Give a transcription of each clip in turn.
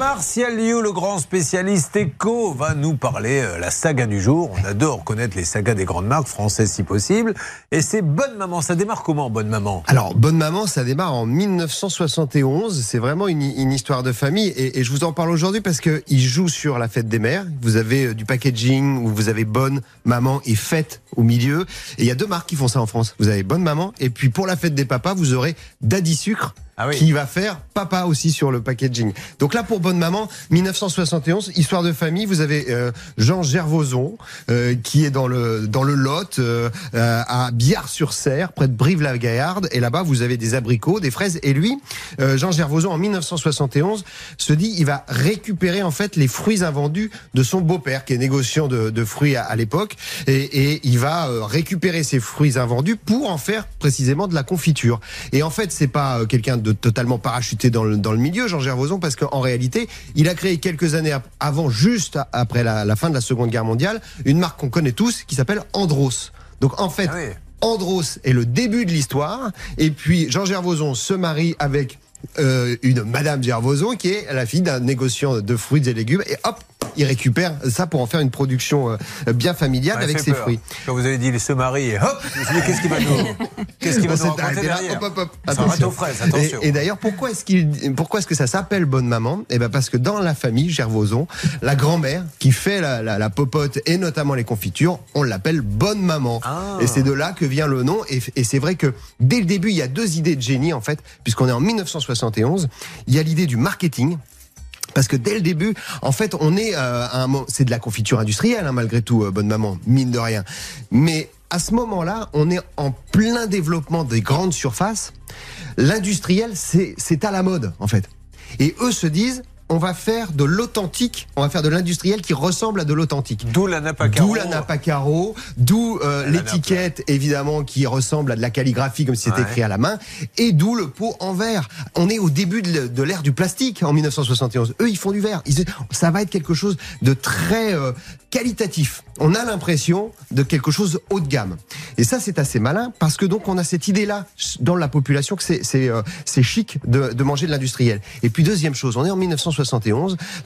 Martial Liu, le grand spécialiste éco, va nous parler euh, la saga du jour. On adore connaître les sagas des grandes marques françaises si possible. Et c'est Bonne Maman. Ça démarre comment, Bonne Maman? Alors, Bonne Maman, ça démarre en 1971. C'est vraiment une, histoire de famille. Et, et je vous en parle aujourd'hui parce qu'il joue sur la fête des mères. Vous avez euh, du packaging où vous avez Bonne Maman et Fête au milieu. Et il y a deux marques qui font ça en France. Vous avez Bonne Maman. Et puis pour la fête des papas, vous aurez Daddy Sucre ah oui. qui va faire papa aussi sur le packaging. Donc là, pour Bonne Maman, 1971, histoire de famille, vous avez euh, Jean Gervoson, euh, qui est dans le, dans le Lot, euh, à Biard-sur-Serre, près de Brive-la-Gaillarde. Et là-bas, vous avez des abricots, des fraises. Et lui, euh, Jean Gervoson, en 1971, se dit, il va récupérer en fait les fruits invendus de son beau-père, qui est négociant de, de fruits à, à l'époque. Et, et, il va euh, récupérer ces fruits invendus pour en faire précisément de la confiture. Et en fait, c'est pas quelqu'un de totalement parachuté dans le, dans le milieu, Jean Gervoson, parce qu'en réalité, il a créé quelques années avant, juste après la, la fin de la Seconde Guerre mondiale, une marque qu'on connaît tous qui s'appelle Andros. Donc en fait, ah oui. Andros est le début de l'histoire, et puis Jean Gervoson se marie avec euh, une Madame Gervoson qui est la fille d'un négociant de fruits et légumes, et hop, il récupère ça pour en faire une production euh, bien familiale ouais, avec ses peur. fruits. Quand vous avez dit se marie et hop, qu'est-ce qu'il va nous, qu'est-ce qu'il va nous derrière hop, hop, hop, attention. Fraises, attention. Et, et d'ailleurs, pourquoi est-ce qu'il, pourquoi est-ce que ça s'appelle bonne maman? Eh ben parce que dans la famille Gervoson, la grand-mère qui fait la, la, la, popote et notamment les confitures, on l'appelle bonne maman. Ah. Et c'est de là que vient le nom. Et, et c'est vrai que dès le début, il y a deux idées de génie en fait, puisqu'on est en 1971. Il y a l'idée du marketing. Parce que dès le début, en fait, on est euh, un c'est de la confiture industrielle, hein, malgré tout, euh, bonne maman, mine de rien. Mais à ce moment-là, on est en plein développement des grandes surfaces. L'industriel, c'est à la mode, en fait. Et eux se disent, on va faire de l'authentique, on va faire de l'industriel qui ressemble à de l'authentique. D'où la Napacaro. D'où la d'où euh, l'étiquette évidemment qui ressemble à de la calligraphie comme si c'était ouais. écrit à la main, et d'où le pot en verre. On est au début de, l'ère du plastique en 1971. Eux, ils font du verre. Ils, ça va être quelque chose de très euh, qualitatif. On a l'impression de quelque chose haut de gamme. Et ça, c'est assez malin parce que donc on a cette idée-là dans la population que c'est c'est euh, chic de, de manger de l'industriel. Et puis deuxième chose, on est en 1971,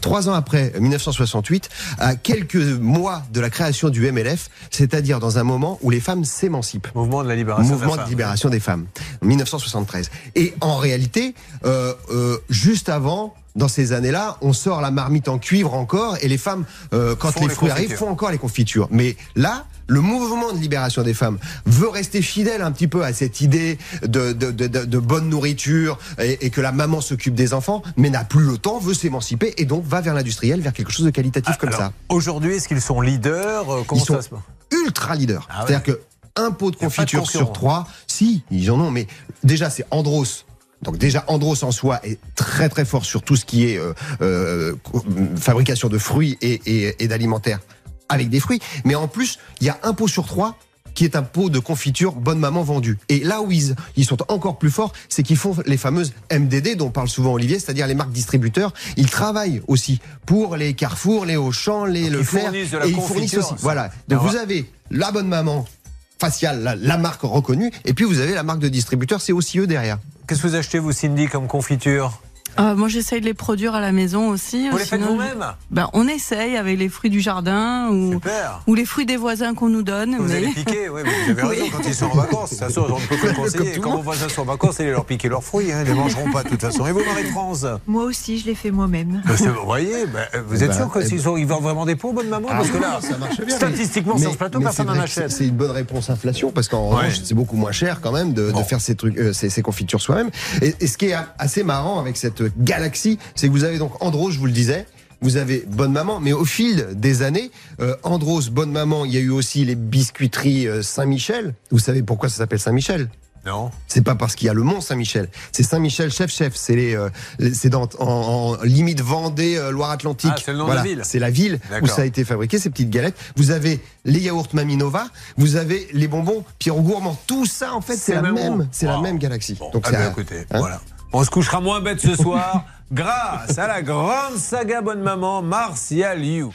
trois ans après 1968, à quelques mois de la création du MLF, c'est-à-dire dans un moment où les femmes s'émancipent. Mouvement de la libération. Mouvement de libération des femmes. 1973. Et en réalité, euh, euh, juste avant dans ces années-là, on sort la marmite en cuivre encore, et les femmes, euh, quand les, les fruits arrivent, font encore les confitures. Mais là, le mouvement de libération des femmes veut rester fidèle un petit peu à cette idée de, de, de, de, bonne nourriture et, et, que la maman s'occupe des enfants, mais n'a plus le temps, veut s'émanciper et donc va vers l'industriel, vers quelque chose de qualitatif Ah, comme alors, ça. Aujourd'hui, est-ce qu'ils sont leaders Euh, Comment Ils sont ça se passe? ultra leaders. Ah ouais. C'est-à-dire que un pot de confiture sur trois, si, ils en ont, mais déjà c'est Andros. Donc déjà, Andros en soi est très très fort sur tout ce qui est euh, euh, fabrication de fruits et, et, et d'alimentaire avec des fruits. Mais en plus, il y a un pot sur trois qui est un pot de confiture bonne maman vendu. Et là où ils, ils sont encore plus forts, c'est qu'ils font les fameuses MDD dont parle souvent Olivier, c'est-à-dire les marques distributeurs. Ils travaillent aussi pour les Carrefour, les Auchan, les Donc, ils Leclerc. fournissent de la et ils fournissent aussi. ça. Voilà. Donc Alors, vous avez la bonne maman faciale, la, la marque reconnue, et puis vous avez la marque de distributeur, c'est aussi eux derrière. Qu'est-ce que vous achetez, vous, Cindy, comme confiture? Euh, moi, j'essaye de les produire à la maison aussi. Vous les faites vous-même ben, On essaye avec les fruits du jardin ou, les fruits des voisins qu'on nous donne. Vous mais- allez piquer, oui, mais vous avez raison, Oui. quand ils sont en vacances, ça sort, on ne peut que le conseiller. Quand vos voisins sont en vacances, allez leur piquer leurs fruits, hein, ils ne les mangeront pas de toute façon. Et vous, Marie-France Moi aussi, je l'ai fait moi-même. Ben, c'est- Vous voyez, ben, vous êtes Bah, sûr eh qu'ils sont- ils vendent vraiment des pots, bonne maman Parce que là, ça marche bien. statistiquement, sur ce plateau, mais personne n'en achète. c'est- une bonne réponse inflation parce qu'en Ouais. revanche, c'est beaucoup moins cher quand même de, de faire ces trucs, euh, ces, ces confitures soi-même. Et, et ce qui est assez marrant avec cette galaxie, c'est que vous avez donc Andros, je vous le disais. Vous avez Bonne Maman, mais au fil des années, euh, Andros, Bonne Maman, il y a eu aussi les biscuiteries euh, Saint-Michel. Vous savez pourquoi ça s'appelle Saint-Michel? Non. c'est pas parce qu'il y a le Mont Saint-Michel. C'est Saint-Michel chef chef. C'est les, euh, les- c'est dans en, en limite Vendée, euh, Loire-Atlantique. Ah, c'est le nom de la ville. C'est la ville où ça a été fabriqué ces petites galettes. Vous avez les yaourts Maminova. Vous avez les bonbons Pierre Gourmand. Tout ça en fait C'est la même c'est la même galaxie. Bon, Donc ah c'est un- écoutez, hein voilà. On se couchera moins bête ce soir grâce à la grande saga Bonne Maman, Martial You.